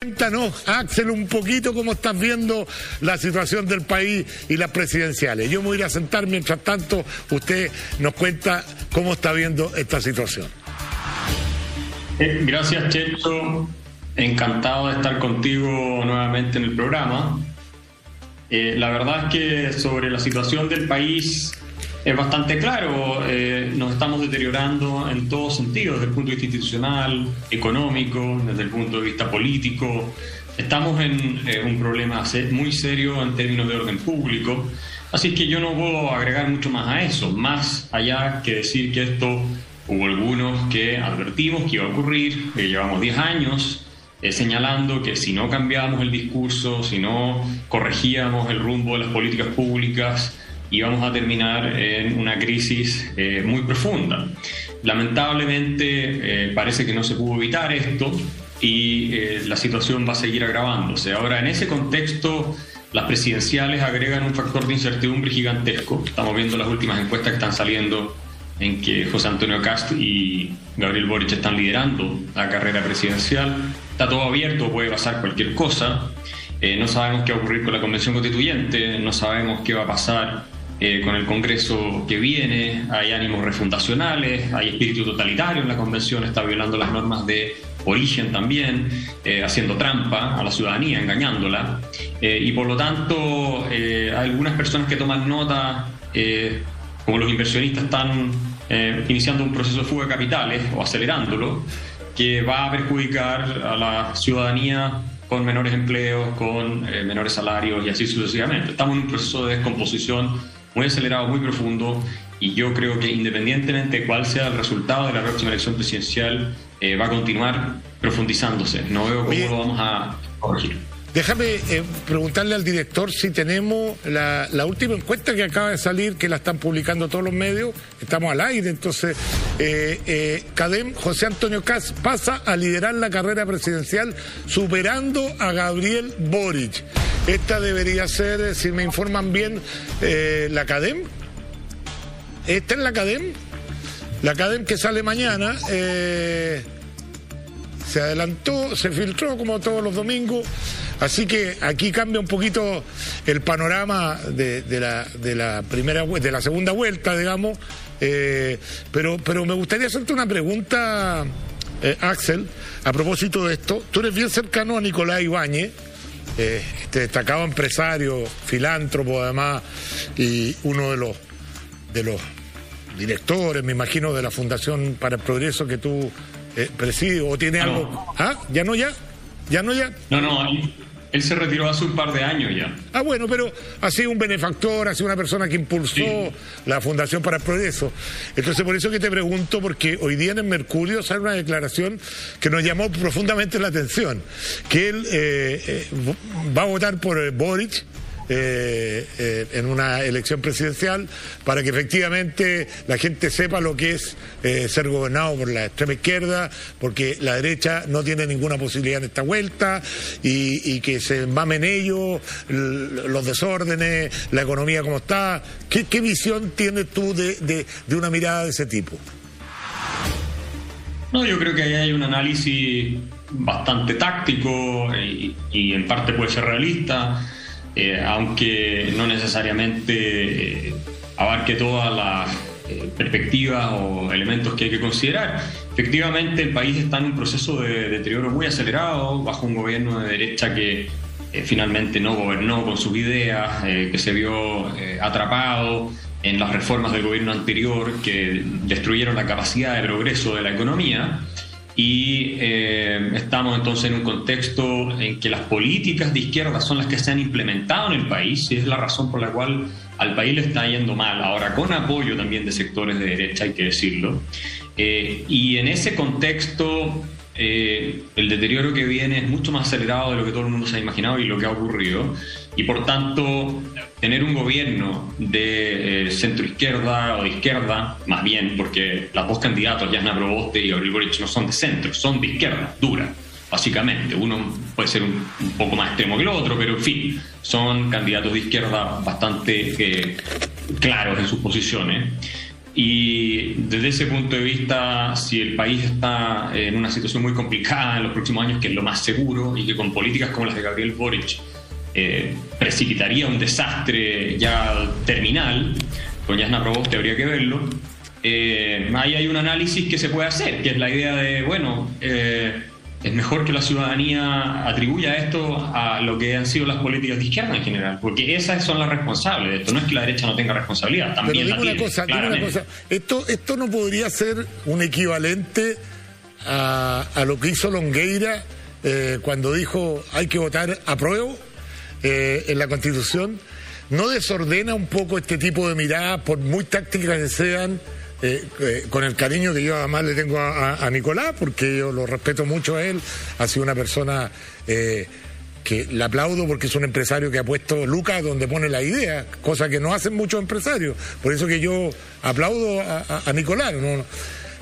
Cuéntanos, Axel, un poquito cómo estás viendo la situación del país y las presidenciales. Yo me voy a sentar, mientras tanto usted nos cuenta cómo está viendo esta situación. Eh, gracias, Checho. Encantado de estar contigo nuevamente en el programa. Eh, la verdad es que sobre la situación del país es bastante claro. Eh, nos estamos deteriorando en todos sentidos, desde el punto de vista institucional, económico, desde el punto de vista político. Estamos en eh, un problema muy serio en términos de orden público. Así que yo no puedo agregar mucho más a eso, más allá que decir que esto hubo algunos que advertimos que iba a ocurrir, que llevamos 10 años señalando que si no cambiábamos el discurso, si no corregíamos el rumbo de las políticas públicas, íbamos a terminar en una crisis eh, muy profunda. Lamentablemente eh, parece que no se pudo evitar esto y eh, la situación va a seguir agravándose. Ahora, en ese contexto, las presidenciales agregan un factor de incertidumbre gigantesco. Estamos viendo las últimas encuestas que están saliendo en que José Antonio Cast y Gabriel Boric están liderando la carrera presidencial. Está todo abierto, puede pasar cualquier cosa. no sabemos qué va a ocurrir con la Convención Constituyente, no sabemos qué va a pasar eh, con el Congreso que viene, hay ánimos refundacionales, hay espíritu totalitario en la Convención, está violando las normas de origen también, eh, haciendo trampa a la ciudadanía, engañándola. Eh, y por lo tanto, hay algunas personas que toman nota, como los inversionistas están iniciando un proceso de fuga de capitales o acelerándolo, que va a perjudicar a la ciudadanía con menores empleos, con menores salarios y así sucesivamente. Estamos en un proceso de descomposición muy acelerado, muy profundo, y yo creo que independientemente de cuál sea el resultado de la próxima elección presidencial, eh, va a continuar profundizándose. No veo cómo lo vamos a corregir. Déjame eh, preguntarle al director si tenemos la, última encuesta que acaba de salir, que la están publicando todos los medios, estamos al aire, entonces eh, eh, Cadem, José Antonio Cas pasa a liderar la carrera presidencial superando a Gabriel Boric. Esta debería ser, si me informan bien, la Cadem. ¿Esta es la Cadem? La Cadem que sale mañana se adelantó, se filtró como todos los domingos. Así que aquí cambia un poquito el panorama de, la, primera de la segunda vuelta, digamos. Eh, pero, pero me gustaría hacerte una pregunta, eh, Axel, a propósito de esto. Tú eres bien cercano a Nicolás Ibáñez, eh, este destacado empresario, filántropo además, y uno de los de los directores, me imagino, de la Fundación para el Progreso que tú presides, o tiene algo. ¿Ah? ¿Ya no ya? ¿Ya no ya? No, no, él se retiró hace un par de años ya. Ah, bueno, pero ha sido un benefactor, ha sido una persona que impulsó la Fundación para el Progreso. Entonces, por eso que te pregunto, porque hoy día en el Mercurio sale una declaración que nos llamó profundamente la atención, que él eh, eh, va a votar por Boric eh, eh, en una elección presidencial para que efectivamente la gente sepa lo que es eh, ser gobernado por la extrema izquierda, porque la derecha no tiene ninguna posibilidad en esta vuelta y, que se mamen ellos, los desórdenes, la economía como está. ¿Qué, visión tienes tú de, una mirada de ese tipo? No, yo creo que ahí hay un análisis bastante táctico y en parte puede ser realista eh, aunque no necesariamente eh, abarque todas las eh, perspectivas o elementos que hay que considerar. Efectivamente, el país está en un proceso de deterioro muy acelerado, bajo un gobierno de derecha que finalmente no gobernó con sus ideas, que se vio atrapado en las reformas del gobierno anterior que destruyeron la capacidad de progreso de la economía y eh, estamos entonces en un contexto en que las políticas de izquierda son las que se han implementado en el país y es la razón por la cual al país le está yendo mal, ahora con apoyo también de sectores de derecha, hay que decirlo. Eh, y en ese contexto eh, el deterioro que viene es mucho más acelerado de lo que todo el mundo se ha imaginado y lo que ha ocurrido. Y por tanto, tener un gobierno de eh, centro izquierda o de izquierda, más bien, porque los dos candidatos, Jasna Proboste y Gabriel Boric, no son de centro, son de izquierda, dura, básicamente. Uno puede ser un, poco más extremo que el otro, pero en fin, son candidatos de izquierda bastante eh, claros en sus posiciones. Y desde ese punto de vista, si el país está en una situación muy complicada en los próximos años, que es lo más seguro, y que con políticas como las de Gabriel Boric eh, precipitaría un desastre ya terminal, con Yasna Proboste habría que verlo, eh, ahí hay un análisis que se puede hacer, que es la idea de, bueno, eh, es mejor que la ciudadanía atribuya esto a lo que han sido las políticas de izquierda en general, porque esas son las responsables de esto. No es que la derecha no tenga responsabilidad, también Pero una cosa, una cosa. Esto, esto no podría ser un equivalente a, lo que hizo Longueira eh, cuando dijo hay que votar a prueba en la Constitución. ¿No desordena un poco este tipo de miradas, por muy tácticas que sean? Eh, eh, con el cariño que yo además le tengo a, Nicolás, porque yo lo respeto mucho a él, ha sido una persona eh, que le aplaudo porque es un empresario que ha puesto Lucas donde pone la idea, cosa que no hacen muchos empresarios. Por eso que yo aplaudo a, Nicolás.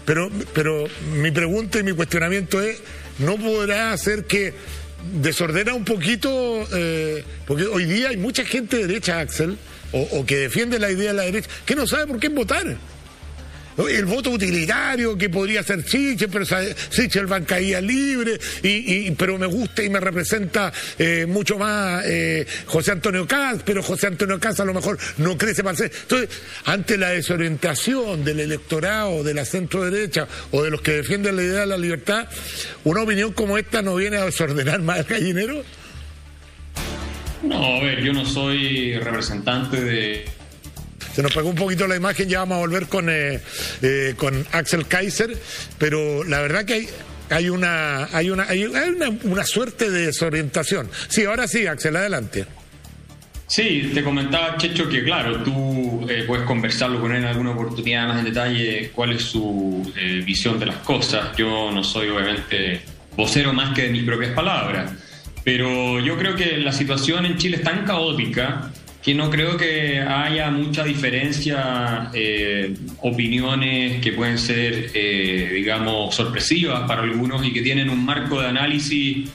Pero, pero mi pregunta y mi cuestionamiento es, ¿no podrá hacer que desordena un poquito, porque hoy día hay mucha gente de derecha, Axel, o, o que defiende la idea de la derecha, que no sabe por qué votar el voto utilitario que podría ser Chiche, pero Sichel va caía libre, y, pero me gusta y me representa eh, mucho más eh, José Antonio Caz, pero José Antonio Caz a lo mejor no crece para ser. Entonces, ante la desorientación del electorado de la centro derecha o de los que defienden la idea de la libertad, una opinión como esta no viene a desordenar más el gallinero. No, a ver, yo no soy representante de se nos pegó un poquito la imagen, ya vamos a volver con, eh, eh, con Axel Kaiser, pero la verdad que hay, hay una hay una hay una, suerte de desorientación. Sí, ahora sí, Axel, adelante. Sí, te comentaba, Checho, que claro, tú eh, puedes conversarlo con él en alguna oportunidad más en detalle cuál es su visión de las cosas. Yo no soy obviamente vocero más que de mis propias palabras, pero yo creo que la situación en Chile es tan caótica que no creo que haya mucha diferencia, eh, opiniones que pueden ser, eh, digamos, sorpresivas para algunos y que tienen un marco de análisis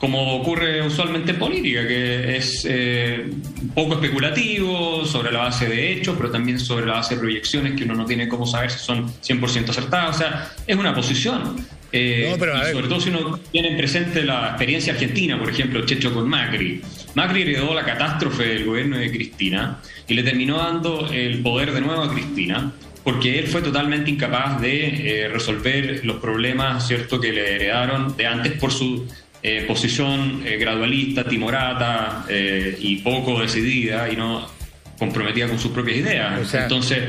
como ocurre usualmente en política, que es eh, poco especulativo, sobre la base de hechos, pero también sobre la base de proyecciones que uno no tiene cómo saber si son 100% acertadas. O sea, es una posición. Eh, sobre todo si uno tiene presente la experiencia argentina, por ejemplo, Checho con Macri. Macri heredó la catástrofe del gobierno de Cristina y le terminó dando el poder de nuevo a Cristina porque él fue totalmente incapaz de eh, resolver los problemas cierto que le heredaron de antes por su eh, posición gradualista, timorata y poco decidida y no comprometida con sus propias ideas. Entonces,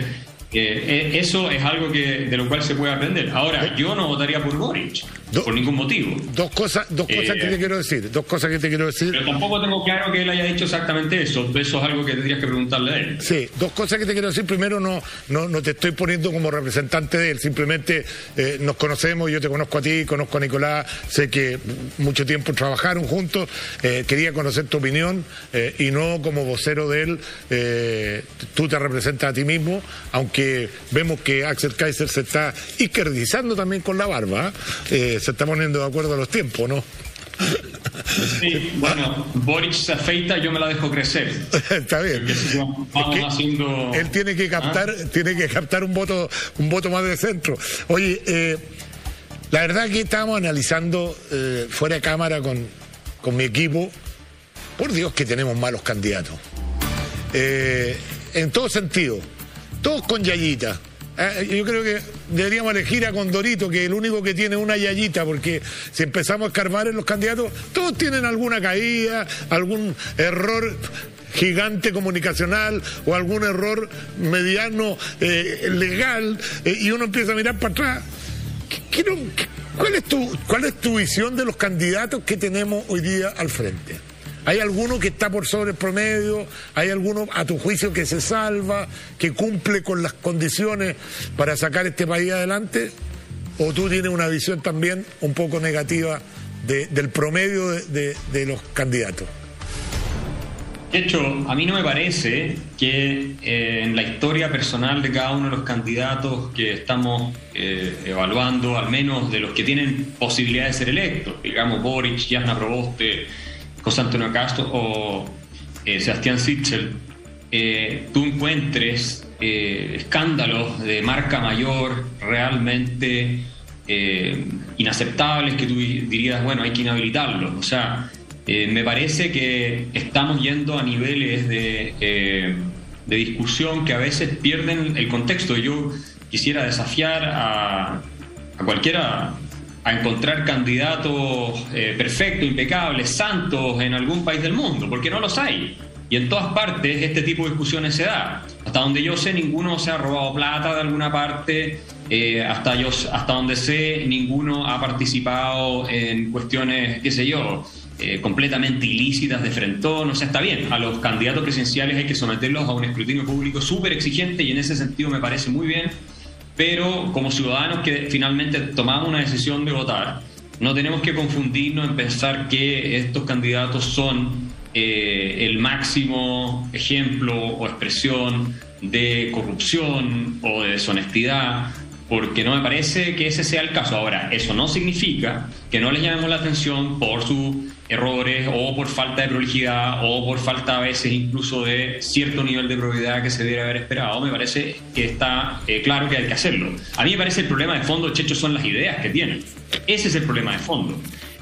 eh, eso es algo que, de lo cual se puede aprender. Ahora, yo no votaría por Boric por ningún motivo. Dos cosas, dos cosas que te eh, quiero decir, dos cosas que te quiero decir. Pero tampoco tengo claro que él haya dicho exactamente eso. Eso es algo que tendrías que preguntarle a él. Sí, dos cosas que te quiero decir. Primero, no, no, no te estoy poniendo como representante de él. Simplemente eh, nos conocemos, yo te conozco a ti, conozco a Nicolás, sé que mucho tiempo trabajaron juntos. Eh, quería conocer tu opinión y no como vocero de él. tú te representas a ti mismo, aunque vemos que Axel Kaiser se está izquierdizando también con la barba se está poniendo de acuerdo a los tiempos, ¿no? Sí, bueno, Boric se afeita, yo me la dejo crecer. Está bien. Él tiene que captar, ¿Ah? tiene que captar un voto, un voto más de centro. Oye, eh, la verdad que estábamos analizando eh, fuera de cámara con, con, mi equipo. Por Dios que tenemos malos candidatos. Eh, en todo sentido. Todos con Yayita eh, yo creo que deberíamos elegir a Condorito, que es el único que tiene una yayita, porque si empezamos a escarbar en los candidatos, todos tienen alguna caída, algún error gigante comunicacional o algún error mediano eh, legal, eh, y uno empieza a mirar para atrás. ¿cuál, es tu, ¿Cuál es tu visión de los candidatos que tenemos hoy día al frente? ¿Hay alguno que está por sobre el promedio? ¿Hay alguno a tu juicio que se salva, que cumple con las condiciones para sacar este país adelante? ¿O tú tienes una visión también un poco negativa del promedio de, los candidatos? De hecho, a mí no me parece que eh, en la historia personal de cada uno de los candidatos que estamos eh, evaluando, al menos de los que tienen posibilidad de ser electos, digamos Boric, Jasna Proboste, José Antonio Castro o eh, Sebastián Sichel, eh, tú encuentres escándalos de marca mayor realmente inaceptables que tú dirías, bueno, hay que inhabilitarlos. O sea, me parece que estamos yendo a niveles de, de discusión que a veces pierden el contexto. Yo quisiera desafiar a, a cualquiera a encontrar candidatos eh, perfectos, impecables, santos en algún país del mundo, porque no los hay. Y en todas partes este tipo de discusiones se da. Hasta donde yo sé, ninguno se ha robado plata de alguna parte. Eh, hasta, yo, hasta donde sé, ninguno ha participado en cuestiones, qué sé yo, eh, completamente ilícitas de frentón. O sea, está bien, a los candidatos presidenciales hay que someterlos a un escrutinio público súper exigente y en ese sentido me parece muy bien pero como ciudadanos que finalmente tomamos una decisión de votar, no tenemos que confundirnos en pensar que estos candidatos son eh, el máximo ejemplo o expresión de corrupción o de deshonestidad, porque no me parece que ese sea el caso. Ahora, eso no significa que no les llamemos la atención por su errores o por falta de prolijidad o por falta a veces incluso de cierto nivel de probidad que se debería haber esperado, me parece que está eh, claro que hay que hacerlo. A mí me parece el problema de fondo, Checho, son las ideas que tienen. Ese es el problema de fondo.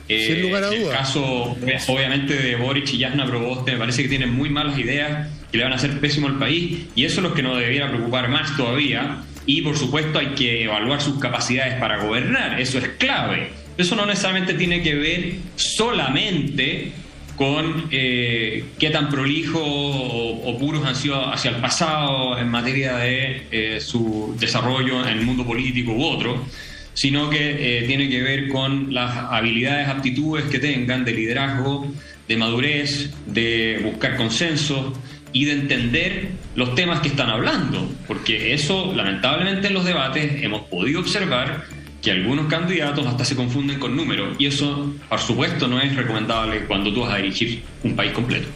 Eh, Sin lugar a dudas. El caso, obviamente, de Boric y Jasna Proboste, me parece que tienen muy malas ideas que le van a hacer pésimo al país y eso es lo que nos debiera preocupar más todavía. Y por supuesto hay que evaluar sus capacidades para gobernar, eso es clave eso no necesariamente tiene que ver solamente con eh, qué tan prolijo o, puros han sido hacia el pasado en materia de eh, su desarrollo en el mundo político u otro, sino que eh, tiene que ver con las habilidades, aptitudes que tengan de liderazgo, de madurez, de buscar consenso y de entender los temas que están hablando, porque eso lamentablemente en los debates hemos podido observar que algunos candidatos hasta se confunden con números y eso, por supuesto, no es recomendable cuando tú vas a dirigir un país completo.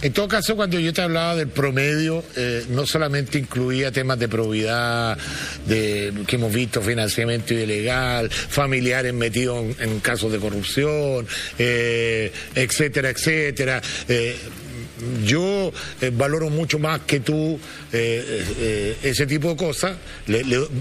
En todo caso, cuando yo te hablaba del promedio, eh, no solamente incluía temas de probidad, de que hemos visto financiamiento ilegal, familiares metidos en, casos de corrupción, eh, etcétera, etcétera. Eh, yo eh, valoro mucho más que tú eh, eh, ese tipo de cosas,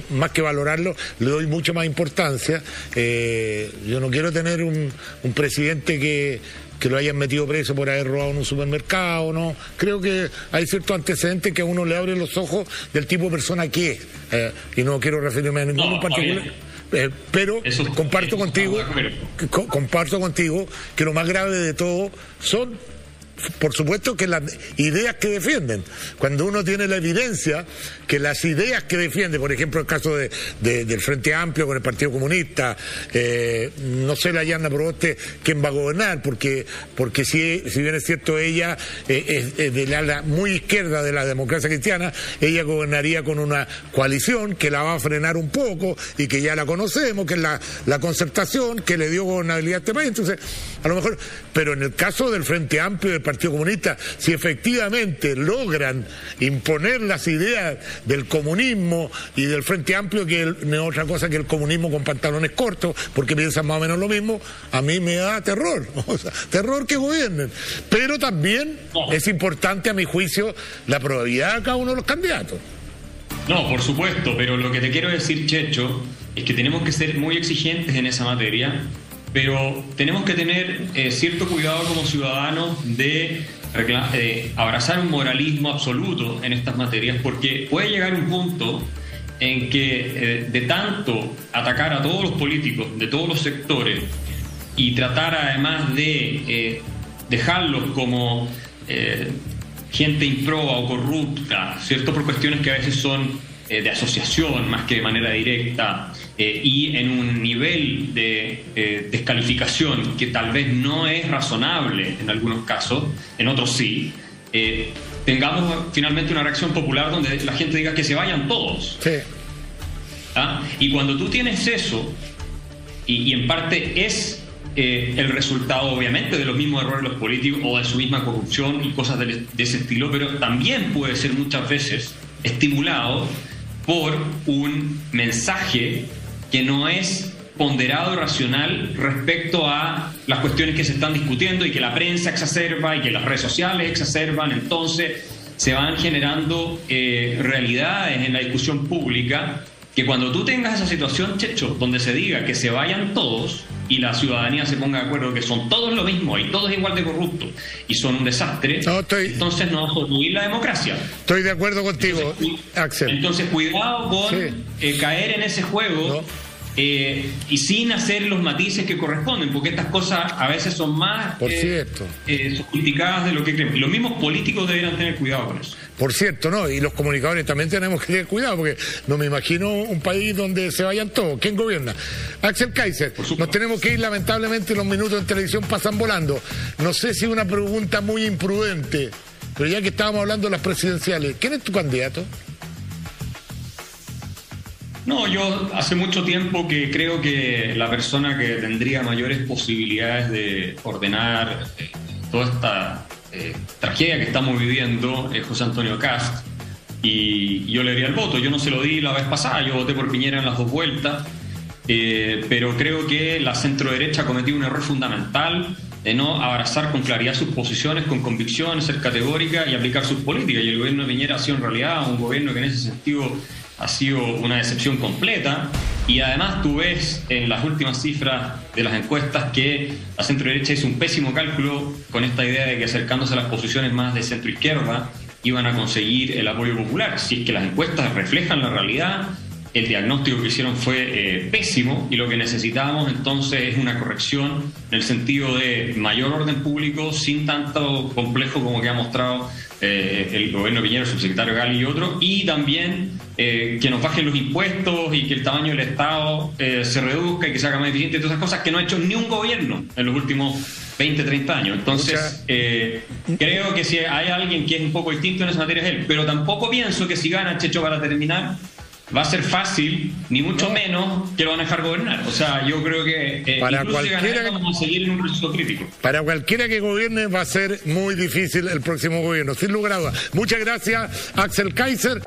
más que valorarlo, le doy mucho más importancia. yo no quiero tener un, presidente que, que lo hayan metido preso por haber robado en un supermercado, ¿no? Creo que hay ciertos antecedentes que a uno le abren los ojos del tipo de persona que es. y no quiero referirme a ninguno en particular. pero comparto contigo, comparto contigo que lo más grave de todo son por supuesto que las ideas que defienden, cuando uno tiene la evidencia que las ideas que defiende, por ejemplo el caso de, del Frente Amplio con el Partido Comunista, eh, no sé la Yana Proboste quién va a gobernar, porque, porque si, si bien es cierto ella eh, es, de la ala muy izquierda de la democracia cristiana, ella gobernaría con una coalición que la va a frenar un poco y que ya la conocemos, que es la, la concertación que le dio gobernabilidad a este país. Entonces, a lo mejor, pero en el caso del Frente Amplio del Partido Comunista, si efectivamente logran imponer las ideas del comunismo y del Frente Amplio, que no es otra cosa que el comunismo con pantalones cortos, porque piensan más o menos lo mismo, a mí me da terror, terror que gobiernen. Pero también es importante, a mi juicio, la probabilidad de cada uno de los candidatos. No, por supuesto, pero lo que te quiero decir, Checho, es que tenemos que ser muy exigentes en esa materia pero tenemos que tener eh, cierto cuidado como ciudadanos de abrazar un moralismo absoluto en estas materias, porque puede llegar un punto en que eh, de tanto atacar a todos los políticos de todos los sectores y tratar además de eh, dejarlos como gente improba o corrupta, ¿cierto? Por cuestiones que a veces son de asociación más que de manera directa, eh, y en un nivel de eh, descalificación que tal vez no es razonable en algunos casos, en otros sí, eh, tengamos finalmente una reacción popular donde la gente diga que se vayan todos. ¿Ah? Y cuando tú tienes eso, y, en parte es el resultado obviamente de los mismos errores de los políticos o de su misma corrupción y cosas de, de ese estilo, pero también puede ser muchas veces estimulado por un mensaje que no es ponderado y racional respecto a las cuestiones que se están discutiendo y que la prensa exacerba y que las redes sociales exacerban. Entonces se van generando eh, realidades en la discusión pública que cuando tú tengas esa situación, Checho, donde se diga que se vayan todos y la ciudadanía se ponga de acuerdo que son todos lo mismo y todos igual de corruptos y son un desastre, entonces no va a construir la democracia. Estoy de acuerdo contigo, Axel. Entonces, cuidado con eh, caer en ese juego. Eh, y sin hacer los matices que corresponden, porque estas cosas a veces son más Por eh, eh, sofisticadas de lo que creemos. Y los mismos políticos deberían tener cuidado con eso. Por cierto, ¿no? Y los comunicadores también tenemos que tener cuidado, porque no me imagino un país donde se vayan todos. ¿Quién gobierna? Axel Kaiser, nos tenemos que ir, lamentablemente los minutos en televisión pasan volando. No sé si es una pregunta muy imprudente, pero ya que estábamos hablando de las presidenciales, ¿quién es tu candidato? No, yo hace mucho tiempo que creo que la persona que tendría mayores posibilidades de ordenar eh, toda esta eh, tragedia que estamos viviendo es José Antonio Cast. Y yo le di el voto. Yo no se lo di la vez pasada, yo voté por Piñera en las dos vueltas. Eh, pero creo que la centro derecha ha un error fundamental de no abrazar con claridad sus posiciones, con convicción, ser categórica y aplicar sus políticas. Y el gobierno de Piñera ha sido en realidad un gobierno que en ese sentido ha sido una decepción completa. Y además tú ves en las últimas cifras de las encuestas que la centro derecha hizo un pésimo cálculo con esta idea de que acercándose a las posiciones más de centro izquierda iban a conseguir el apoyo popular. Si es que las encuestas reflejan la realidad, el diagnóstico que hicieron fue eh, pésimo y lo que necesitábamos entonces es una corrección en el sentido de mayor orden público sin tanto complejo como que ha mostrado eh, el gobierno Piñera, el subsecretario Gali y otros, y también eh, que nos bajen los impuestos y que el tamaño del Estado se reduzca y que se haga más eficiente, todas esas cosas que no ha hecho ni un gobierno en los últimos 20, 30 años. Entonces, creo que si hay alguien que es un poco distinto en esa materia es él, pero tampoco pienso que si gana Checho para terminar, va a ser fácil, ni mucho menos que lo van a dejar gobernar. O sea, yo creo que eh, para cualquiera vamos a seguir en un proceso crítico. Para cualquiera que gobierne va a ser muy difícil el próximo gobierno, sin lugar a dudas. Muchas gracias, Axel Kaiser.